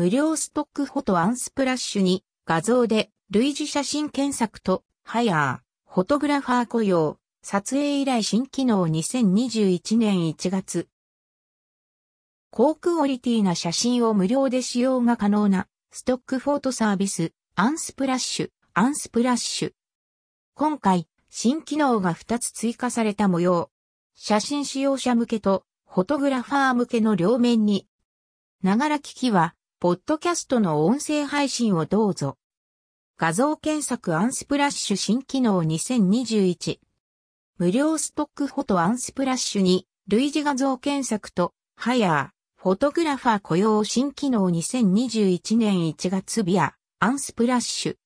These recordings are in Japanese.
無料ストックフォト Unsplash に画像で類似写真検索とハイヤー、フォトグラファー雇用、撮影依頼新機能2021年1月。高クオリティな写真を無料で使用が可能なストックフォトサービス Unsplash、Unsplash。今回、新機能が2つ追加された模様。写真使用者向けとフォトグラファー向けの両面に。ながら聞きは、ポッドキャストの音声配信をどうぞ。画像検索 Unsplash 新機能2021。無料ストックフォト Unsplash に類似画像検索とハイヤー、フォトグラファー雇用新機能2021年1月 via、Unsplash。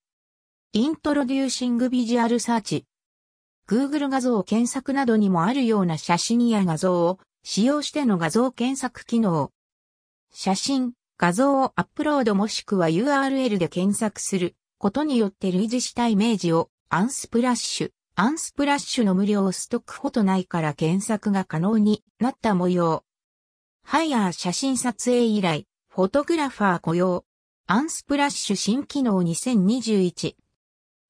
Introducing Visual Search。Google 画像検索などにもあるような写真や画像を使用しての画像検索機能。写真、画像をアップロードもしくは URL で検索する。ことによって類似したイメージを Unsplash、Unsplash の無料ストックフォト内から検索が可能になった模様。ハイヤー写真撮影依頼、フォトグラファー雇用、 Unsplash 新機能2021。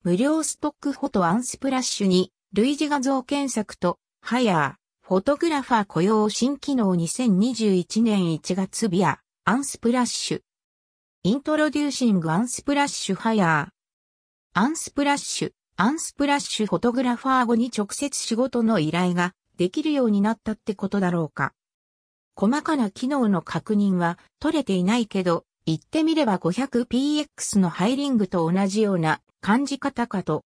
無料ストックフォト Unsplash に類似画像検索とハイヤー、フォトグラファー雇用新機能2021年1月 via、Unsplash。Introducing Unsplash Hire。 Unsplash、Unsplash フォトグラファー後に直接仕事の依頼ができるようになったってことだろうか。細かな機能の確認は取れていないけど、言ってみれば 500px の Hiring と同じような感じ方かと。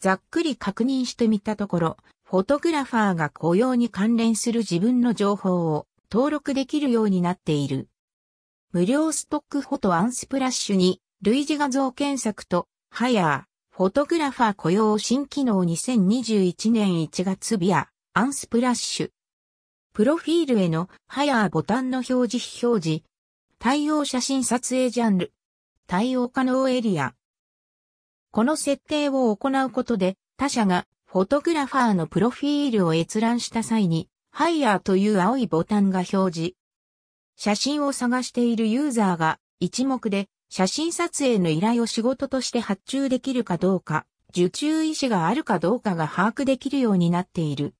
ざっくり確認してみたところ、フォトグラファーが雇用に関連する自分の情報を登録できるようになっている。無料ストックフォト Unsplash に類似画像検索とハヤー、フォトグラファー雇用新機能2021年1月 via、Unsplash。プロフィールへのハヤーボタンの表示非表示。対応写真撮影ジャンル。対応可能エリア。この設定を行うことで他者がフォトグラファーのプロフィールを閲覧した際にハイヤーという青いボタンが表示。写真を探しているユーザーが一目で写真撮影の依頼を仕事として発注できるかどうか、受注意思があるかどうかが把握できるようになっている。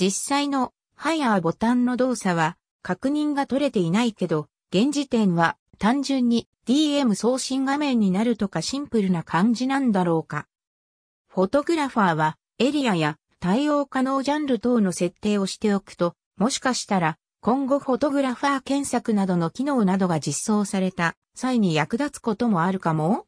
実際のハイヤーボタンの動作は確認が取れていないけど、現時点は単純に DM 送信画面になるとかシンプルな感じなんだろうか。フォトグラファーはエリアや対応可能ジャンル等の設定をしておくと、もしかしたら今後フォトグラファー検索などの機能などが実装された際に役立つこともあるかも？